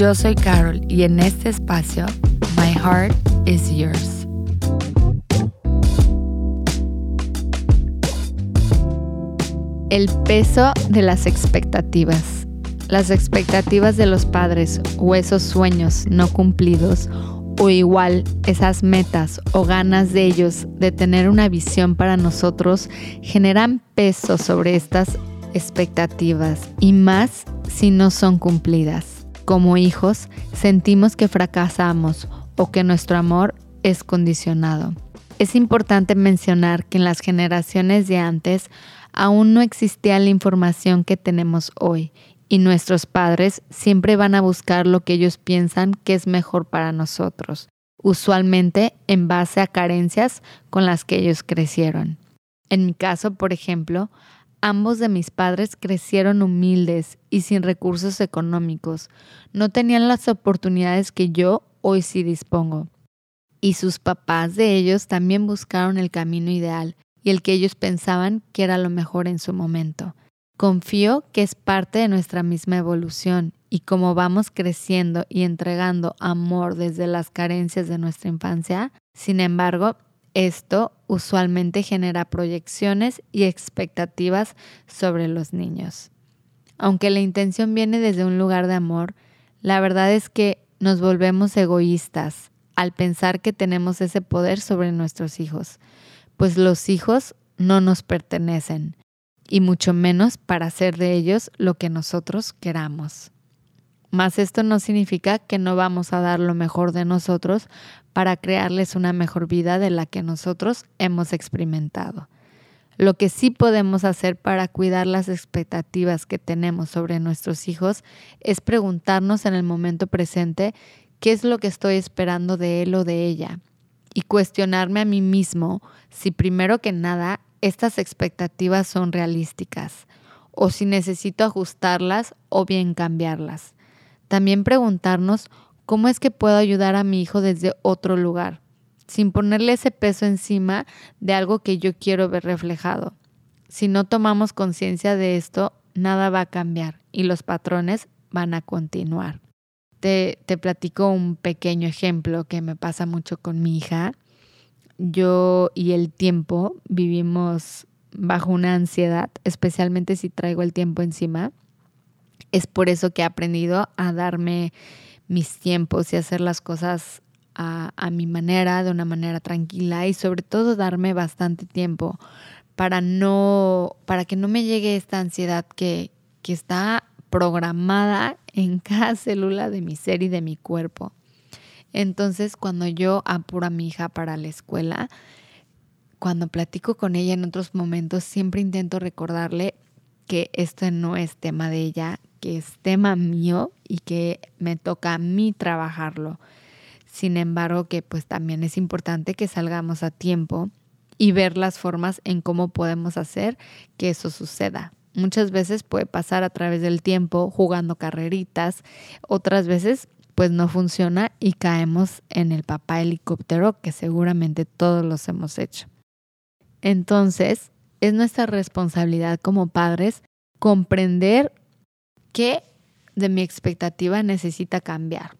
Yo soy Carol y en este espacio, My Heart is Yours. El peso de las expectativas. Las expectativas de los padres o esos sueños no cumplidos o igual esas metas o ganas de ellos de tener una visión para nosotros generan peso sobre estas expectativas y más si no son cumplidas. Como hijos sentimos que fracasamos o que nuestro amor es condicionado. Es importante mencionar que en las generaciones de antes aún no existía la información que tenemos hoy y nuestros padres siempre van a buscar lo que ellos piensan que es mejor para nosotros, usualmente en base a carencias con las que ellos crecieron. En mi caso, por ejemplo, ambos de mis padres crecieron humildes y sin recursos económicos. No tenían las oportunidades que yo hoy sí dispongo. Y sus papás de ellos también buscaron el camino ideal, y el que ellos pensaban que era lo mejor en su momento. Confío que es parte de nuestra misma evolución y como vamos creciendo y entregando amor desde las carencias de nuestra infancia, sin embargo, esto usualmente genera proyecciones y expectativas sobre los niños. Aunque la intención viene desde un lugar de amor, la verdad es que nos volvemos egoístas al pensar que tenemos ese poder sobre nuestros hijos pues los hijos no nos pertenecen, y mucho menos para hacer de ellos lo que nosotros queramos. Mas esto no significa que no vamos a dar lo mejor de nosotros para crearles una mejor vida de la que nosotros hemos experimentado. Lo que sí podemos hacer para cuidar las expectativas que tenemos sobre nuestros hijos es preguntarnos en el momento presente qué es lo que estoy esperando de él o de ella y cuestionarme a mí mismo si primero que nada estas expectativas son realísticas o si necesito ajustarlas o bien cambiarlas. También preguntarnos cómo es que puedo ayudar a mi hijo desde otro lugar, sin ponerle ese peso encima de algo que yo quiero ver reflejado. Si no tomamos conciencia de esto, nada va a cambiar y los patrones van a continuar. Te, platico un pequeño ejemplo que me pasa mucho con mi hija. Yo y el tiempo vivimos bajo una ansiedad, especialmente si traigo el tiempo encima. Es por eso que he aprendido a darme mis tiempos y hacer las cosas a, a, mi manera, de una manera tranquila y sobre todo darme bastante tiempo para no, para que no me llegue esta ansiedad que, que está programada en cada célula de mi ser y de mi cuerpo. Entonces, cuando yo apuro a mi hija para la escuela, cuando platico con ella en otros momentos, siempre intento recordarle que esto no es tema de ella, que es tema mío y que me toca a mí trabajarlo. Sin embargo, que pues también es importante que salgamos a tiempo y ver las formas en cómo podemos hacer que eso suceda. Muchas veces puede pasar a través del tiempo jugando carreritas, otras veces pues no funciona y caemos en el papá helicóptero que seguramente todos los hemos hecho. Entonces, es nuestra responsabilidad como padres comprender qué de mi expectativa necesita cambiar.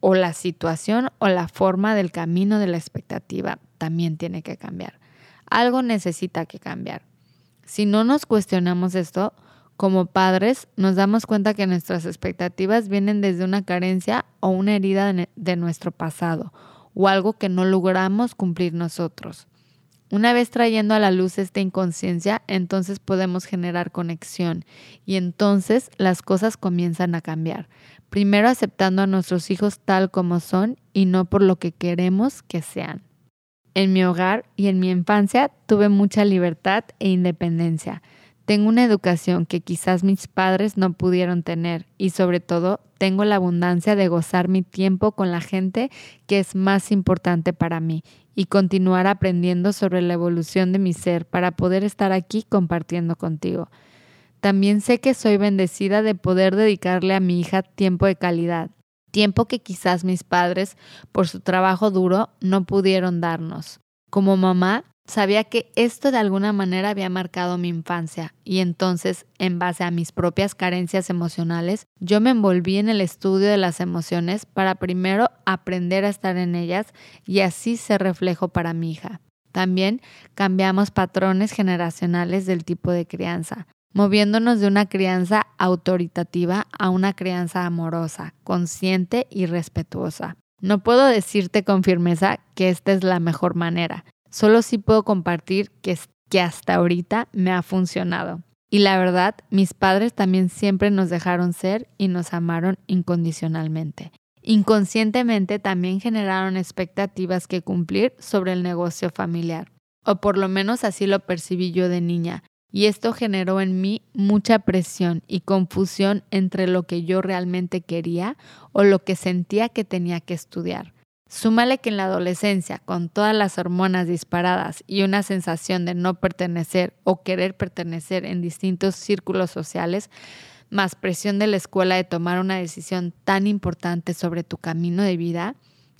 O la situación o la forma del camino de la expectativa también tiene que cambiar. Algo necesita que cambiar. Si no nos cuestionamos esto, como padres nos damos cuenta que nuestras expectativas vienen desde una carencia o una herida de nuestro pasado o algo que no logramos cumplir nosotros. Una vez trayendo a la luz esta inconsciencia, entonces podemos generar conexión y entonces las cosas comienzan a cambiar. Primero aceptando a nuestros hijos tal como son y no por lo que queremos que sean. En mi hogar y en mi infancia tuve mucha libertad e independencia. Tengo una educación que quizás mis padres no pudieron tener y sobre todo tengo la abundancia de gozar mi tiempo con la gente que es más importante para mí y continuar aprendiendo sobre la evolución de mi ser para poder estar aquí compartiendo contigo. También sé que soy bendecida de poder dedicarle a mi hija tiempo de calidad, tiempo que quizás mis padres, por su trabajo duro, no pudieron darnos. Como mamá, Sabía que esto de alguna manera había marcado mi infancia y entonces, en base a mis propias carencias emocionales, yo me envolví en el estudio de las emociones para primero aprender a estar en ellas y así ser reflejo para mi hija. También cambiamos patrones generacionales del tipo de crianza, moviéndonos de una crianza autoritativa a una crianza amorosa, consciente y respetuosa. No puedo decirte con firmeza que esta es la mejor manera, Solo sí puedo compartir que, que hasta ahorita me ha funcionado. Y la verdad, mis padres también siempre nos dejaron ser y nos amaron incondicionalmente. Inconscientemente también generaron expectativas que cumplir sobre el negocio familiar, o por lo menos así lo percibí yo de niña, y esto generó en mí mucha presión y confusión entre lo que yo realmente quería o lo que sentía que tenía que estudiar. Súmale que en la adolescencia, con todas las hormonas disparadas y una sensación de no pertenecer o querer pertenecer en distintos círculos sociales, más presión de la escuela de tomar una decisión tan importante sobre tu camino de vida,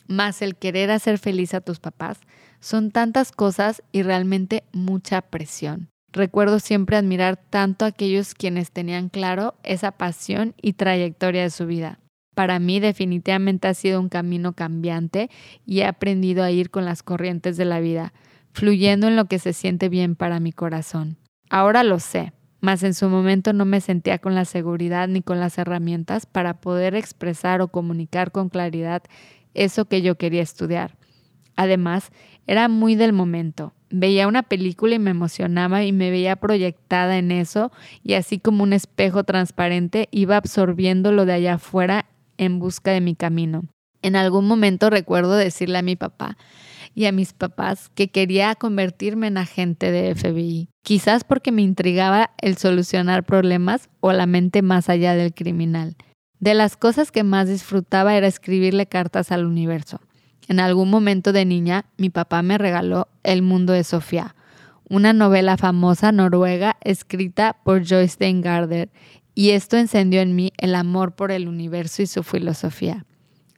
más el querer hacer feliz a tus papás, son tantas cosas y realmente mucha presión. Recuerdo siempre admirar tanto a aquellos quienes tenían claro esa pasión y trayectoria de su vida para mí definitivamente ha sido un camino cambiante y he aprendido a ir con las corrientes de la vida, fluyendo en lo que se siente bien para mi corazón. Ahora lo sé, mas en su momento no me sentía con la seguridad ni con las herramientas para poder expresar o comunicar con claridad eso que yo quería estudiar. Además, era muy del momento. Veía una película y me emocionaba y me veía proyectada en eso y así como un espejo transparente iba absorbiendo lo de allá afuera en busca de mi camino. En algún momento recuerdo decirle a mi papá y a mis papás que quería convertirme en agente de FBI, quizás porque me intrigaba el solucionar problemas o la mente más allá del criminal. De las cosas que más disfrutaba era escribirle cartas al universo. En algún momento de niña, mi papá me regaló El mundo de Sofía, una novela famosa noruega escrita por Joyce Steingarder y esto encendió en mí el amor por el universo y su filosofía.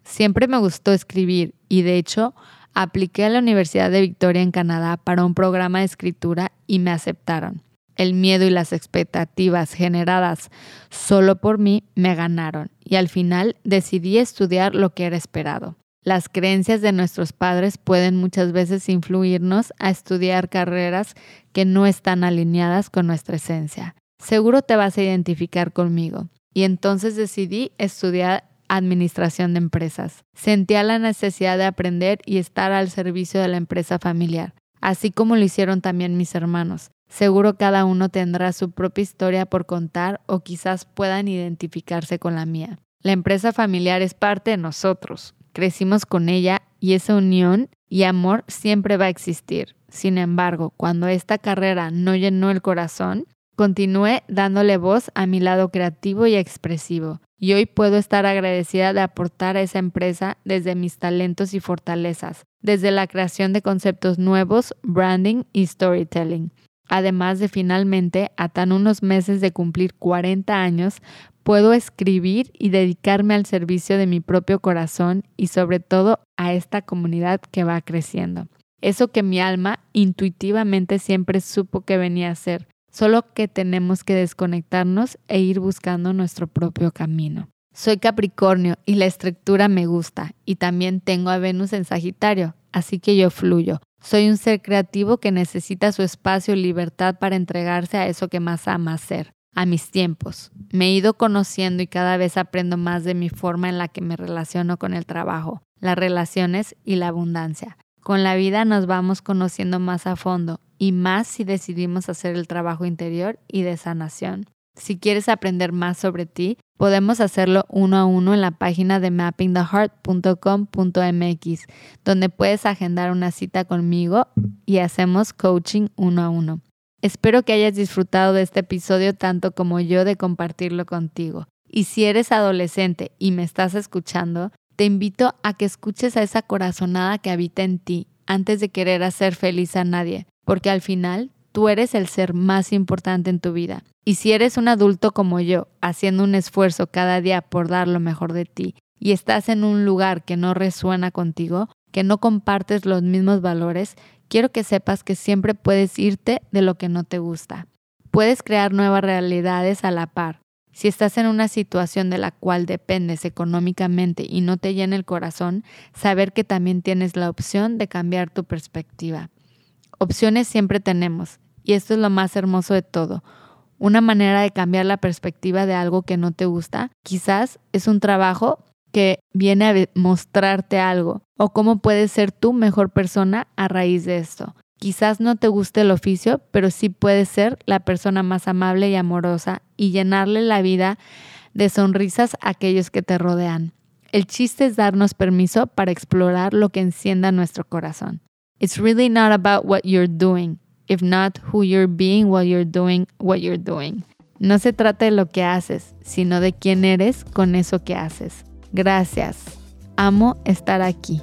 Siempre me gustó escribir y de hecho apliqué a la Universidad de Victoria en Canadá para un programa de escritura y me aceptaron. El miedo y las expectativas generadas solo por mí me ganaron y al final decidí estudiar lo que era esperado. Las creencias de nuestros padres pueden muchas veces influirnos a estudiar carreras que no están alineadas con nuestra esencia seguro te vas a identificar conmigo. Y entonces decidí estudiar administración de empresas. Sentía la necesidad de aprender y estar al servicio de la empresa familiar, así como lo hicieron también mis hermanos. Seguro cada uno tendrá su propia historia por contar o quizás puedan identificarse con la mía. La empresa familiar es parte de nosotros. Crecimos con ella y esa unión y amor siempre va a existir. Sin embargo, cuando esta carrera no llenó el corazón, Continué dándole voz a mi lado creativo y expresivo, y hoy puedo estar agradecida de aportar a esa empresa desde mis talentos y fortalezas, desde la creación de conceptos nuevos, branding y storytelling. Además de finalmente, a tan unos meses de cumplir 40 años, puedo escribir y dedicarme al servicio de mi propio corazón y sobre todo a esta comunidad que va creciendo. Eso que mi alma intuitivamente siempre supo que venía a ser, solo que tenemos que desconectarnos e ir buscando nuestro propio camino. Soy Capricornio y la estructura me gusta y también tengo a Venus en Sagitario, así que yo fluyo. Soy un ser creativo que necesita su espacio y libertad para entregarse a eso que más ama hacer, a mis tiempos. Me he ido conociendo y cada vez aprendo más de mi forma en la que me relaciono con el trabajo, las relaciones y la abundancia. Con la vida nos vamos conociendo más a fondo y más si decidimos hacer el trabajo interior y de sanación. Si quieres aprender más sobre ti, podemos hacerlo uno a uno en la página de mappingtheheart.com.mx, donde puedes agendar una cita conmigo y hacemos coaching uno a uno. Espero que hayas disfrutado de este episodio tanto como yo de compartirlo contigo. Y si eres adolescente y me estás escuchando, te invito a que escuches a esa corazonada que habita en ti antes de querer hacer feliz a nadie, porque al final tú eres el ser más importante en tu vida. Y si eres un adulto como yo, haciendo un esfuerzo cada día por dar lo mejor de ti, y estás en un lugar que no resuena contigo, que no compartes los mismos valores, quiero que sepas que siempre puedes irte de lo que no te gusta. Puedes crear nuevas realidades a la par. Si estás en una situación de la cual dependes económicamente y no te llena el corazón, saber que también tienes la opción de cambiar tu perspectiva. Opciones siempre tenemos, y esto es lo más hermoso de todo. Una manera de cambiar la perspectiva de algo que no te gusta, quizás es un trabajo que viene a mostrarte algo o cómo puedes ser tú mejor persona a raíz de esto. Quizás no te guste el oficio, pero sí puedes ser la persona más amable y amorosa y llenarle la vida de sonrisas a aquellos que te rodean. El chiste es darnos permiso para explorar lo que encienda nuestro corazón. It's really not about what you're doing, if not who you're being while you're doing what you're doing. No se trata de lo que haces, sino de quién eres con eso que haces. Gracias. Amo estar aquí.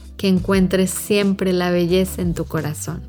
Que encuentres siempre la belleza en tu corazón.